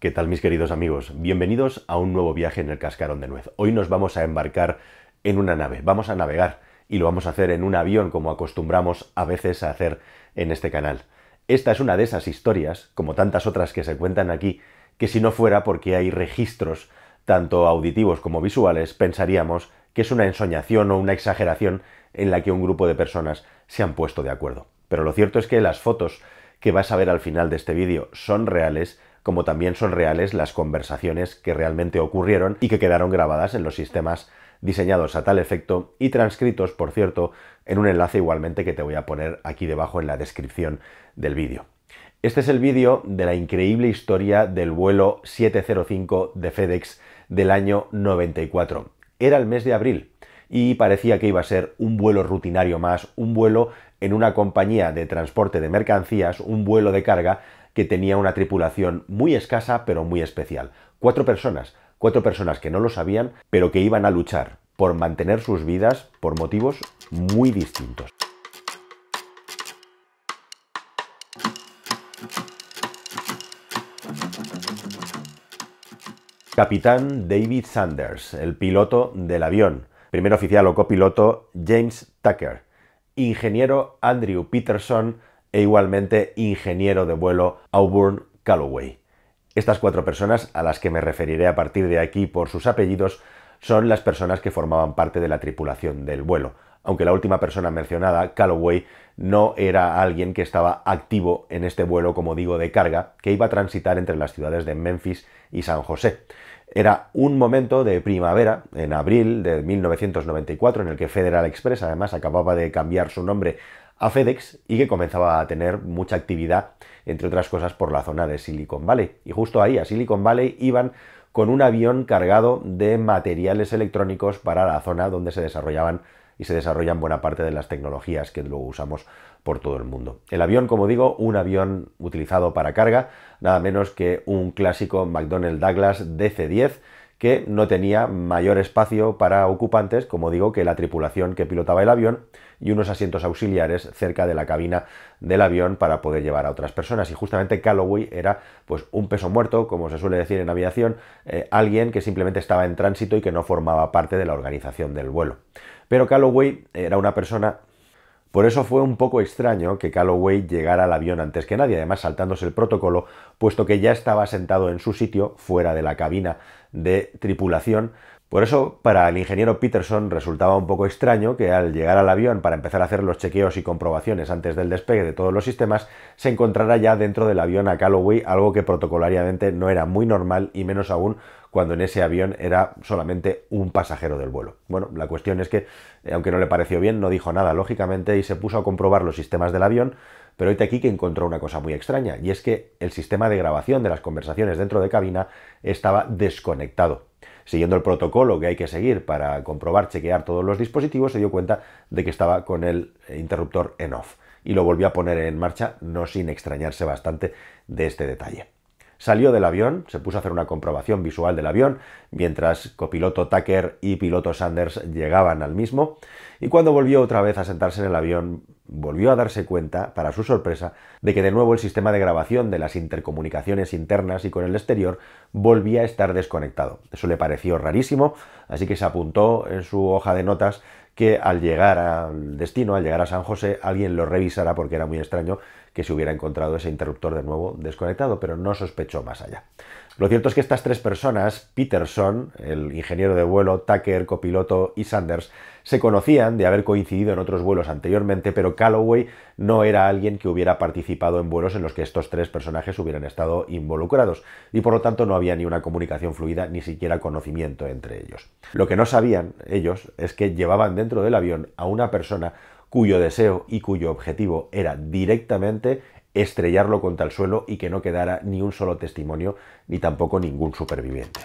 ¿Qué tal mis queridos amigos? Bienvenidos a un nuevo viaje en el cascarón de nuez. Hoy nos vamos a embarcar en una nave, vamos a navegar y lo vamos a hacer en un avión como acostumbramos a veces a hacer en este canal. Esta es una de esas historias, como tantas otras que se cuentan aquí, que si no fuera porque hay registros tanto auditivos como visuales, pensaríamos que es una ensoñación o una exageración en la que un grupo de personas se han puesto de acuerdo. Pero lo cierto es que las fotos que vas a ver al final de este vídeo son reales como también son reales las conversaciones que realmente ocurrieron y que quedaron grabadas en los sistemas diseñados a tal efecto y transcritos, por cierto, en un enlace igualmente que te voy a poner aquí debajo en la descripción del vídeo. Este es el vídeo de la increíble historia del vuelo 705 de FedEx del año 94. Era el mes de abril y parecía que iba a ser un vuelo rutinario más, un vuelo en una compañía de transporte de mercancías, un vuelo de carga que tenía una tripulación muy escasa pero muy especial. Cuatro personas, cuatro personas que no lo sabían, pero que iban a luchar por mantener sus vidas por motivos muy distintos. Capitán David Sanders, el piloto del avión. Primer oficial o copiloto James Tucker. Ingeniero Andrew Peterson, e igualmente ingeniero de vuelo Auburn Calloway. Estas cuatro personas, a las que me referiré a partir de aquí por sus apellidos, son las personas que formaban parte de la tripulación del vuelo, aunque la última persona mencionada, Calloway, no era alguien que estaba activo en este vuelo, como digo, de carga, que iba a transitar entre las ciudades de Memphis y San José. Era un momento de primavera, en abril de 1994, en el que Federal Express además acababa de cambiar su nombre a FedEx y que comenzaba a tener mucha actividad, entre otras cosas, por la zona de Silicon Valley. Y justo ahí, a Silicon Valley, iban con un avión cargado de materiales electrónicos para la zona donde se desarrollaban y se desarrollan buena parte de las tecnologías que luego usamos por todo el mundo. El avión, como digo, un avión utilizado para carga, nada menos que un clásico McDonnell Douglas DC-10 que no tenía mayor espacio para ocupantes, como digo, que la tripulación que pilotaba el avión y unos asientos auxiliares cerca de la cabina del avión para poder llevar a otras personas. Y justamente Calloway era pues un peso muerto, como se suele decir en aviación, eh, alguien que simplemente estaba en tránsito y que no formaba parte de la organización del vuelo. Pero Calloway era una persona por eso fue un poco extraño que Calloway llegara al avión antes que nadie, además saltándose el protocolo, puesto que ya estaba sentado en su sitio, fuera de la cabina de tripulación, por eso, para el ingeniero Peterson resultaba un poco extraño que al llegar al avión para empezar a hacer los chequeos y comprobaciones antes del despegue de todos los sistemas, se encontrara ya dentro del avión a Calloway, algo que protocolariamente no era muy normal y menos aún cuando en ese avión era solamente un pasajero del vuelo. Bueno, la cuestión es que, eh, aunque no le pareció bien, no dijo nada, lógicamente, y se puso a comprobar los sistemas del avión, pero hoy aquí que encontró una cosa muy extraña, y es que el sistema de grabación de las conversaciones dentro de cabina estaba desconectado siguiendo el protocolo que hay que seguir para comprobar, chequear todos los dispositivos, se dio cuenta de que estaba con el interruptor en off y lo volvió a poner en marcha, no sin extrañarse bastante de este detalle. Salió del avión, se puso a hacer una comprobación visual del avión, mientras copiloto Tucker y piloto Sanders llegaban al mismo, y cuando volvió otra vez a sentarse en el avión, volvió a darse cuenta, para su sorpresa, de que de nuevo el sistema de grabación de las intercomunicaciones internas y con el exterior volvía a estar desconectado. Eso le pareció rarísimo, así que se apuntó en su hoja de notas que al llegar al destino, al llegar a San José, alguien lo revisara porque era muy extraño que se hubiera encontrado ese interruptor de nuevo desconectado, pero no sospechó más allá. Lo cierto es que estas tres personas, Peterson, el ingeniero de vuelo, Tucker, copiloto y Sanders, se conocían de haber coincidido en otros vuelos anteriormente, pero Calloway no era alguien que hubiera participado en vuelos en los que estos tres personajes hubieran estado involucrados, y por lo tanto no había ni una comunicación fluida ni siquiera conocimiento entre ellos. Lo que no sabían ellos es que llevaban dentro del avión a una persona cuyo deseo y cuyo objetivo era directamente estrellarlo contra el suelo y que no quedara ni un solo testimonio ni tampoco ningún superviviente.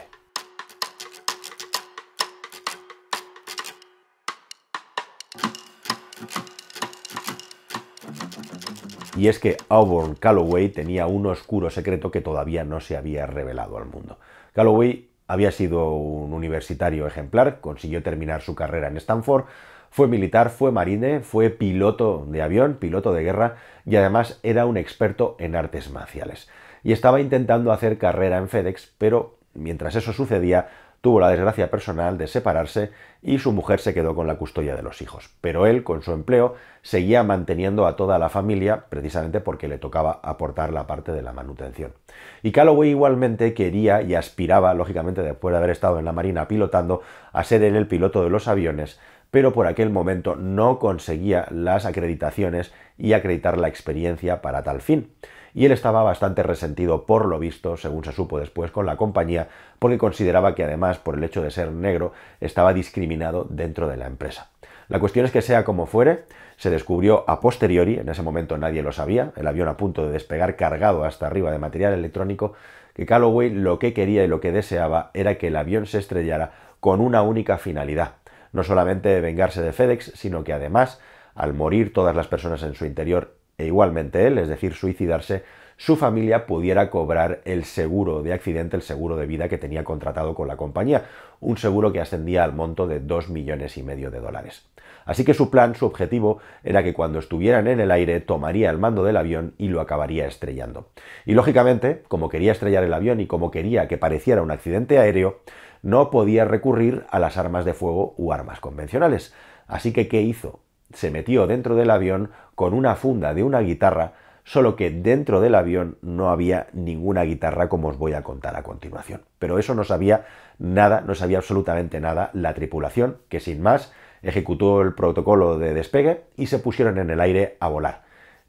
Y es que Auburn Calloway tenía un oscuro secreto que todavía no se había revelado al mundo. Calloway había sido un universitario ejemplar, consiguió terminar su carrera en Stanford, fue militar, fue marine, fue piloto de avión, piloto de guerra y además era un experto en artes marciales. y estaba intentando hacer carrera en FedEx, pero mientras eso sucedía, tuvo la desgracia personal de separarse y su mujer se quedó con la custodia de los hijos. Pero él, con su empleo, seguía manteniendo a toda la familia precisamente porque le tocaba aportar la parte de la manutención. Y Calloway igualmente quería y aspiraba, lógicamente después de haber estado en la Marina pilotando, a ser él el piloto de los aviones, pero por aquel momento no conseguía las acreditaciones y acreditar la experiencia para tal fin y él estaba bastante resentido por lo visto, según se supo después, con la compañía, porque consideraba que además, por el hecho de ser negro, estaba discriminado dentro de la empresa. La cuestión es que sea como fuere, se descubrió a posteriori, en ese momento nadie lo sabía, el avión a punto de despegar cargado hasta arriba de material electrónico, que Calloway lo que quería y lo que deseaba era que el avión se estrellara con una única finalidad, no solamente vengarse de FedEx, sino que además, al morir todas las personas en su interior e igualmente él, es decir, suicidarse, su familia pudiera cobrar el seguro de accidente, el seguro de vida que tenía contratado con la compañía, un seguro que ascendía al monto de 2 millones y medio de dólares. Así que su plan, su objetivo, era que cuando estuvieran en el aire tomaría el mando del avión y lo acabaría estrellando. Y lógicamente, como quería estrellar el avión y como quería que pareciera un accidente aéreo, no podía recurrir a las armas de fuego u armas convencionales. Así que, ¿qué hizo? se metió dentro del avión con una funda de una guitarra, solo que dentro del avión no había ninguna guitarra como os voy a contar a continuación. Pero eso no sabía nada, no sabía absolutamente nada la tripulación, que sin más ejecutó el protocolo de despegue y se pusieron en el aire a volar.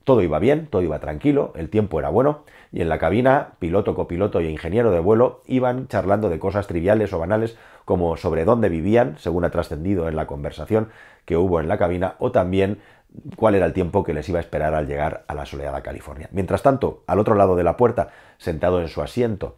Todo iba bien, todo iba tranquilo, el tiempo era bueno, y en la cabina, piloto, copiloto y ingeniero de vuelo iban charlando de cosas triviales o banales como sobre dónde vivían, según ha trascendido en la conversación que hubo en la cabina, o también cuál era el tiempo que les iba a esperar al llegar a la soleada California. Mientras tanto, al otro lado de la puerta, sentado en su asiento,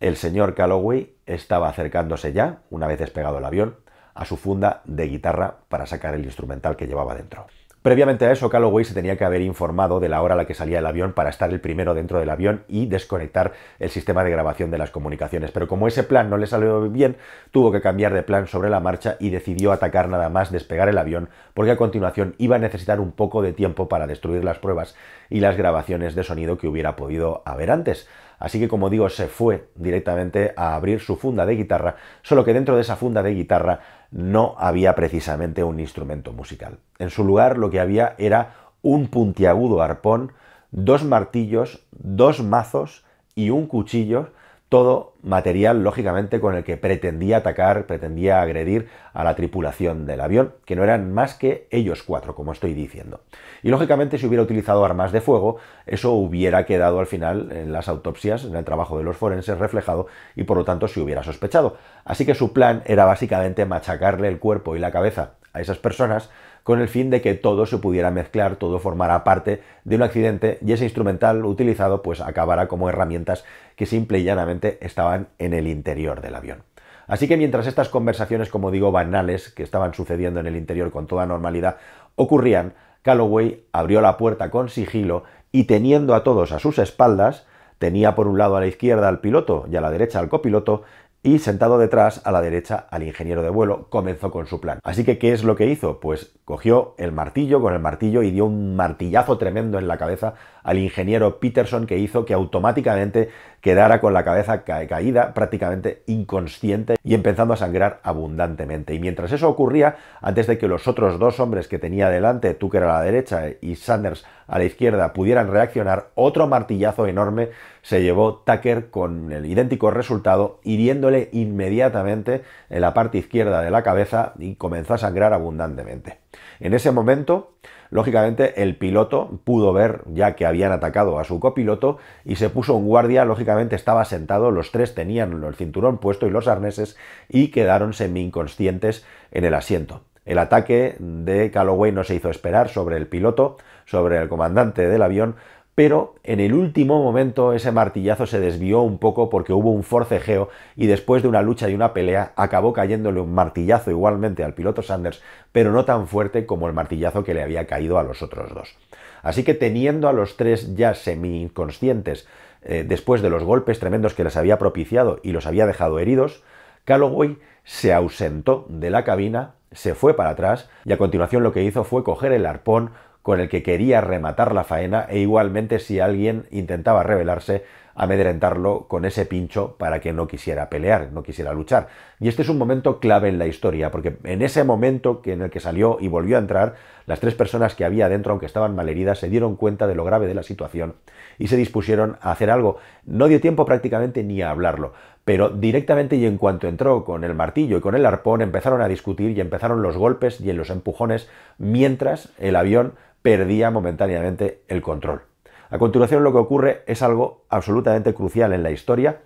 el señor Calloway estaba acercándose ya, una vez despegado el avión, a su funda de guitarra para sacar el instrumental que llevaba dentro. Previamente a eso, Calloway se tenía que haber informado de la hora a la que salía el avión para estar el primero dentro del avión y desconectar el sistema de grabación de las comunicaciones. Pero como ese plan no le salió bien, tuvo que cambiar de plan sobre la marcha y decidió atacar nada más despegar el avión, porque a continuación iba a necesitar un poco de tiempo para destruir las pruebas y las grabaciones de sonido que hubiera podido haber antes. Así que, como digo, se fue directamente a abrir su funda de guitarra, solo que dentro de esa funda de guitarra no había precisamente un instrumento musical. En su lugar lo que había era un puntiagudo arpón, dos martillos, dos mazos y un cuchillo todo material, lógicamente, con el que pretendía atacar, pretendía agredir a la tripulación del avión, que no eran más que ellos cuatro, como estoy diciendo. Y lógicamente, si hubiera utilizado armas de fuego, eso hubiera quedado al final en las autopsias, en el trabajo de los forenses reflejado, y por lo tanto se hubiera sospechado. Así que su plan era básicamente machacarle el cuerpo y la cabeza a esas personas con el fin de que todo se pudiera mezclar, todo formara parte de un accidente y ese instrumental utilizado pues acabará como herramientas que simple y llanamente estaban en el interior del avión. Así que mientras estas conversaciones, como digo, banales que estaban sucediendo en el interior con toda normalidad ocurrían, Calloway abrió la puerta con sigilo y teniendo a todos a sus espaldas, tenía por un lado a la izquierda al piloto y a la derecha al copiloto y sentado detrás a la derecha al ingeniero de vuelo comenzó con su plan. Así que, ¿qué es lo que hizo? Pues cogió el martillo con el martillo y dio un martillazo tremendo en la cabeza al ingeniero Peterson que hizo que automáticamente quedara con la cabeza caída, prácticamente inconsciente y empezando a sangrar abundantemente. Y mientras eso ocurría, antes de que los otros dos hombres que tenía delante, Tucker a la derecha y Sanders a la izquierda, pudieran reaccionar, otro martillazo enorme se llevó Tucker con el idéntico resultado, hiriéndole inmediatamente en la parte izquierda de la cabeza y comenzó a sangrar abundantemente. En ese momento, lógicamente, el piloto pudo ver ya que habían atacado a su copiloto y se puso un guardia, lógicamente estaba sentado, los tres tenían el cinturón puesto y los arneses y quedaron semi-inconscientes en el asiento. El ataque de Calloway no se hizo esperar sobre el piloto, sobre el comandante del avión, pero en el último momento ese martillazo se desvió un poco porque hubo un forcejeo y después de una lucha y una pelea acabó cayéndole un martillazo igualmente al piloto Sanders, pero no tan fuerte como el martillazo que le había caído a los otros dos. Así que teniendo a los tres ya semi-inconscientes eh, después de los golpes tremendos que les había propiciado y los había dejado heridos, Calloway se ausentó de la cabina, se fue para atrás y a continuación lo que hizo fue coger el arpón, con el que quería rematar la faena e igualmente si alguien intentaba rebelarse, amedrentarlo con ese pincho para que no quisiera pelear, no quisiera luchar. Y este es un momento clave en la historia, porque en ese momento que en el que salió y volvió a entrar, las tres personas que había dentro, aunque estaban malheridas, se dieron cuenta de lo grave de la situación y se dispusieron a hacer algo. No dio tiempo prácticamente ni a hablarlo, pero directamente y en cuanto entró con el martillo y con el arpón empezaron a discutir y empezaron los golpes y los empujones mientras el avión perdía momentáneamente el control. A continuación lo que ocurre es algo absolutamente crucial en la historia.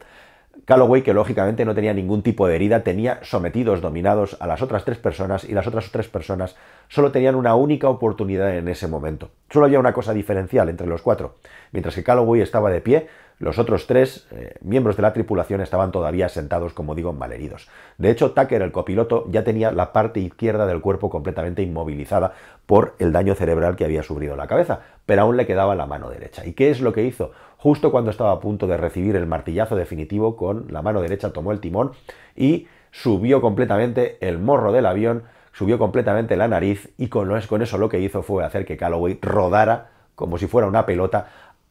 Calloway, que lógicamente no tenía ningún tipo de herida, tenía sometidos, dominados a las otras tres personas y las otras tres personas solo tenían una única oportunidad en ese momento. Solo había una cosa diferencial entre los cuatro. Mientras que Calloway estaba de pie, los otros tres eh, miembros de la tripulación estaban todavía sentados, como digo, malheridos. De hecho, Tucker, el copiloto, ya tenía la parte izquierda del cuerpo completamente inmovilizada por el daño cerebral que había sufrido la cabeza, pero aún le quedaba la mano derecha. ¿Y qué es lo que hizo? Justo cuando estaba a punto de recibir el martillazo definitivo, con la mano derecha tomó el timón y subió completamente el morro del avión, subió completamente la nariz y con eso lo que hizo fue hacer que Calloway rodara como si fuera una pelota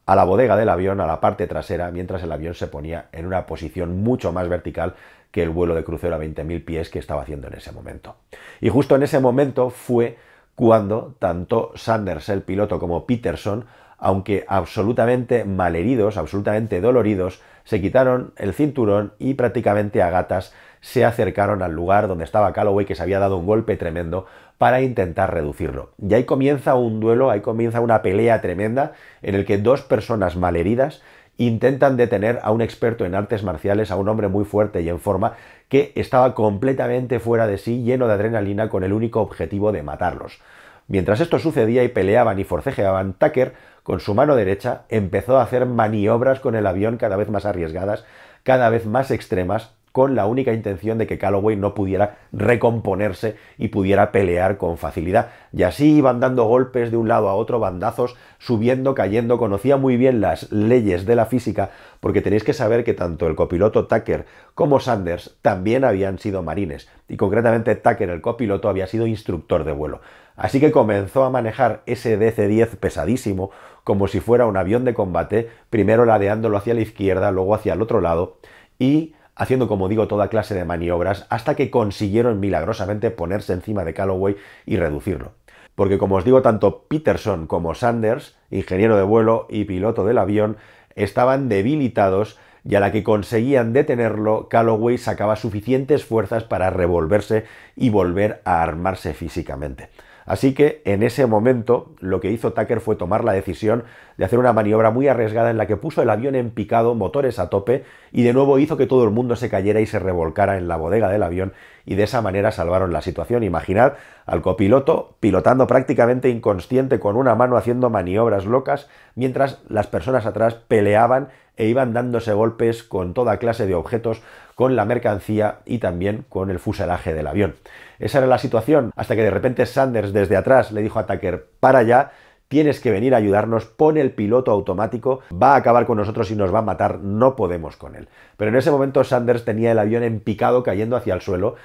a la bodega del avión, a la parte trasera, mientras el avión se ponía en una posición mucho más vertical que el vuelo de crucero a 20.000 pies que estaba haciendo en ese momento. Y justo en ese momento fue cuando tanto Sanders, el piloto, como Peterson, aunque absolutamente malheridos, absolutamente doloridos, se quitaron el cinturón y prácticamente a gatas se acercaron al lugar donde estaba Calloway, que se había dado un golpe tremendo, para intentar reducirlo. Y ahí comienza un duelo, ahí comienza una pelea tremenda en el que dos personas malheridas intentan detener a un experto en artes marciales, a un hombre muy fuerte y en forma, que estaba completamente fuera de sí, lleno de adrenalina, con el único objetivo de matarlos. Mientras esto sucedía y peleaban y forcejeaban, Tucker, con su mano derecha, empezó a hacer maniobras con el avión cada vez más arriesgadas, cada vez más extremas, con la única intención de que Calloway no pudiera recomponerse y pudiera pelear con facilidad. Y así iban dando golpes de un lado a otro, bandazos, subiendo, cayendo. Conocía muy bien las leyes de la física, porque tenéis que saber que tanto el copiloto Tucker como Sanders también habían sido marines, y concretamente Tucker, el copiloto, había sido instructor de vuelo. Así que comenzó a manejar ese DC-10 pesadísimo, como si fuera un avión de combate, primero ladeándolo hacia la izquierda, luego hacia el otro lado, y haciendo, como digo, toda clase de maniobras hasta que consiguieron milagrosamente ponerse encima de Calloway y reducirlo. Porque como os digo, tanto Peterson como Sanders, ingeniero de vuelo y piloto del avión, estaban debilitados y a la que conseguían detenerlo, Calloway sacaba suficientes fuerzas para revolverse y volver a armarse físicamente. Así que en ese momento lo que hizo Tucker fue tomar la decisión de hacer una maniobra muy arriesgada en la que puso el avión en picado, motores a tope, y de nuevo hizo que todo el mundo se cayera y se revolcara en la bodega del avión, y de esa manera salvaron la situación. Imaginad al copiloto pilotando prácticamente inconsciente con una mano haciendo maniobras locas, mientras las personas atrás peleaban e iban dándose golpes con toda clase de objetos, con la mercancía y también con el fuselaje del avión. Esa era la situación, hasta que de repente Sanders desde atrás le dijo a Tucker, para ya, tienes que venir a ayudarnos, pone el piloto automático, va a acabar con nosotros y nos va a matar, no podemos con él. Pero en ese momento Sanders tenía el avión en picado cayendo hacia el suelo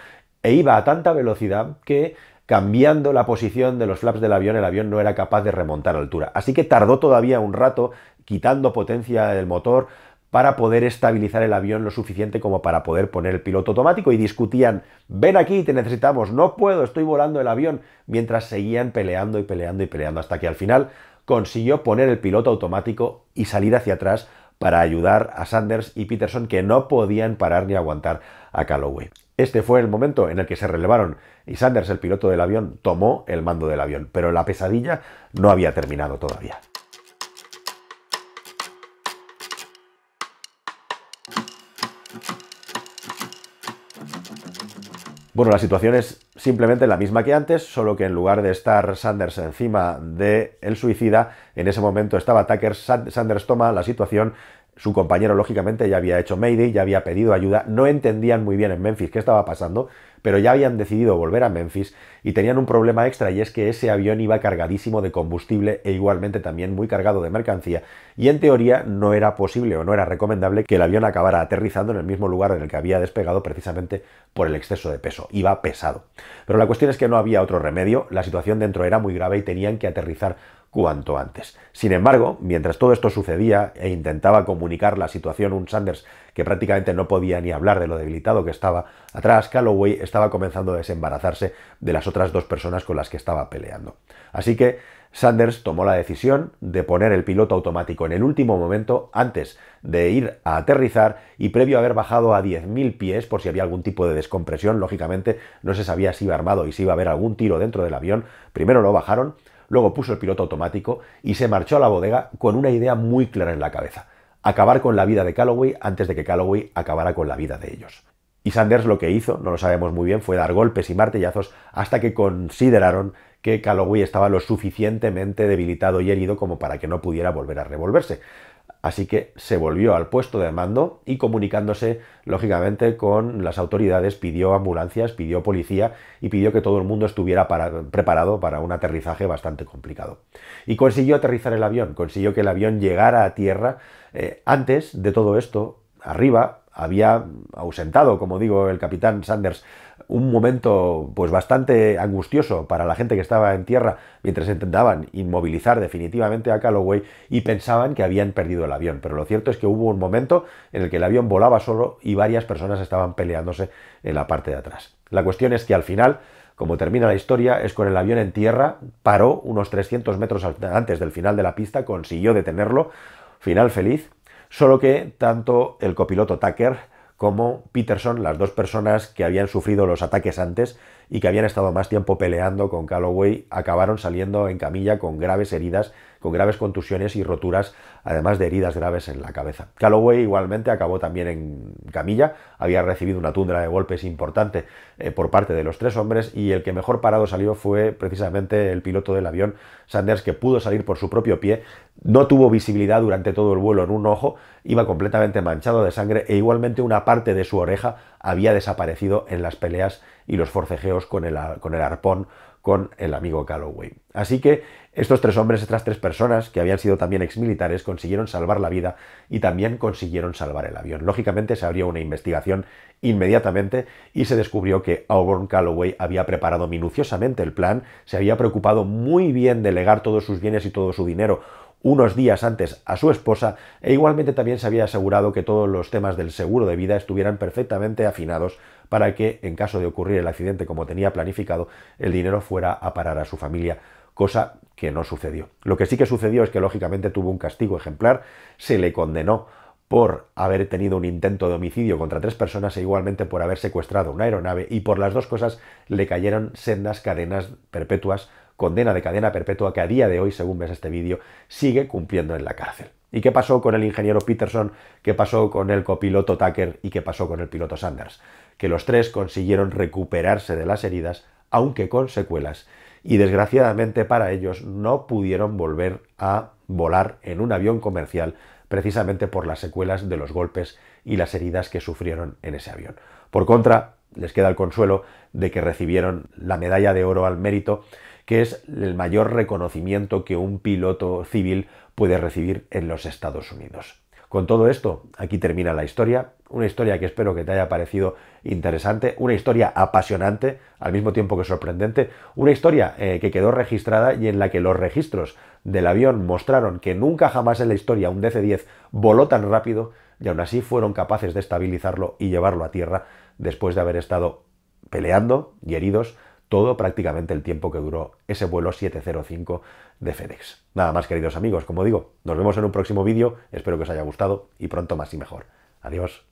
e iba a tanta velocidad que cambiando la posición de los flaps del avión, el avión no era capaz de remontar altura. Así que tardó todavía un rato quitando potencia del motor para poder estabilizar el avión lo suficiente como para poder poner el piloto automático y discutían, ven aquí, te necesitamos, no puedo, estoy volando el avión, mientras seguían peleando y peleando y peleando hasta que al final consiguió poner el piloto automático y salir hacia atrás para ayudar a Sanders y Peterson que no podían parar ni aguantar a Calloway. Este fue el momento en el que se relevaron y Sanders, el piloto del avión, tomó el mando del avión, pero la pesadilla no había terminado todavía. Bueno, la situación es simplemente la misma que antes, solo que en lugar de estar Sanders encima de el suicida, en ese momento estaba Tucker, Sanders toma la situación, su compañero lógicamente ya había hecho Mayday, ya había pedido ayuda, no entendían muy bien en Memphis qué estaba pasando, pero ya habían decidido volver a Memphis y tenían un problema extra y es que ese avión iba cargadísimo de combustible e igualmente también muy cargado de mercancía y en teoría no era posible o no era recomendable que el avión acabara aterrizando en el mismo lugar en el que había despegado precisamente por el exceso de peso, iba pesado. Pero la cuestión es que no había otro remedio, la situación dentro era muy grave y tenían que aterrizar cuanto antes. Sin embargo, mientras todo esto sucedía e intentaba comunicar la situación un Sanders que prácticamente no podía ni hablar de lo debilitado que estaba atrás, Calloway estaba comenzando a desembarazarse de las otras dos personas con las que estaba peleando. Así que Sanders tomó la decisión de poner el piloto automático en el último momento antes de ir a aterrizar y previo a haber bajado a 10.000 pies por si había algún tipo de descompresión, lógicamente no se sabía si iba armado y si iba a haber algún tiro dentro del avión, primero lo bajaron, luego puso el piloto automático y se marchó a la bodega con una idea muy clara en la cabeza, acabar con la vida de Calloway antes de que Calloway acabara con la vida de ellos. Y Sanders lo que hizo, no lo sabemos muy bien, fue dar golpes y martillazos hasta que consideraron que Calloway estaba lo suficientemente debilitado y herido como para que no pudiera volver a revolverse. Así que se volvió al puesto de mando y comunicándose, lógicamente, con las autoridades, pidió ambulancias, pidió policía y pidió que todo el mundo estuviera preparado para un aterrizaje bastante complicado. Y consiguió aterrizar el avión, consiguió que el avión llegara a tierra. Eh, antes de todo esto, arriba, había ausentado, como digo, el capitán Sanders un momento pues bastante angustioso para la gente que estaba en tierra mientras intentaban inmovilizar definitivamente a Calloway y pensaban que habían perdido el avión. Pero lo cierto es que hubo un momento en el que el avión volaba solo y varias personas estaban peleándose en la parte de atrás. La cuestión es que al final, como termina la historia, es con el avión en tierra, paró unos 300 metros antes del final de la pista, consiguió detenerlo, final feliz, solo que tanto el copiloto Tucker como Peterson, las dos personas que habían sufrido los ataques antes y que habían estado más tiempo peleando con Calloway, acabaron saliendo en camilla con graves heridas con graves contusiones y roturas, además de heridas graves en la cabeza. Calloway igualmente acabó también en camilla, había recibido una tundra de golpes importante eh, por parte de los tres hombres y el que mejor parado salió fue precisamente el piloto del avión, Sanders, que pudo salir por su propio pie, no tuvo visibilidad durante todo el vuelo en un ojo, iba completamente manchado de sangre e igualmente una parte de su oreja había desaparecido en las peleas y los forcejeos con el, con el arpón con el amigo Calloway. Así que estos tres hombres, estas tres personas, que habían sido también exmilitares, consiguieron salvar la vida y también consiguieron salvar el avión. Lógicamente se abrió una investigación inmediatamente y se descubrió que Auburn Calloway había preparado minuciosamente el plan, se había preocupado muy bien de legar todos sus bienes y todo su dinero unos días antes a su esposa e igualmente también se había asegurado que todos los temas del seguro de vida estuvieran perfectamente afinados para que, en caso de ocurrir el accidente como tenía planificado, el dinero fuera a parar a su familia, cosa que no sucedió. Lo que sí que sucedió es que lógicamente tuvo un castigo ejemplar, se le condenó por haber tenido un intento de homicidio contra tres personas e igualmente por haber secuestrado una aeronave y por las dos cosas le cayeron sendas cadenas perpetuas, condena de cadena perpetua que a día de hoy, según ves este vídeo, sigue cumpliendo en la cárcel. ¿Y qué pasó con el ingeniero Peterson? ¿Qué pasó con el copiloto Tucker? ¿Y qué pasó con el piloto Sanders? Que los tres consiguieron recuperarse de las heridas, aunque con secuelas, y desgraciadamente para ellos no pudieron volver a volar en un avión comercial precisamente por las secuelas de los golpes y las heridas que sufrieron en ese avión. Por contra, les queda el consuelo de que recibieron la medalla de oro al mérito, que es el mayor reconocimiento que un piloto civil puede recibir en los Estados Unidos. Con todo esto, aquí termina la historia, una historia que espero que te haya parecido interesante, una historia apasionante, al mismo tiempo que sorprendente, una historia eh, que quedó registrada y en la que los registros del avión mostraron que nunca jamás en la historia un DC-10 voló tan rápido y aún así fueron capaces de estabilizarlo y llevarlo a tierra después de haber estado peleando y heridos todo prácticamente el tiempo que duró ese vuelo 705 de FedEx. Nada más queridos amigos, como digo, nos vemos en un próximo vídeo, espero que os haya gustado y pronto más y mejor. Adiós.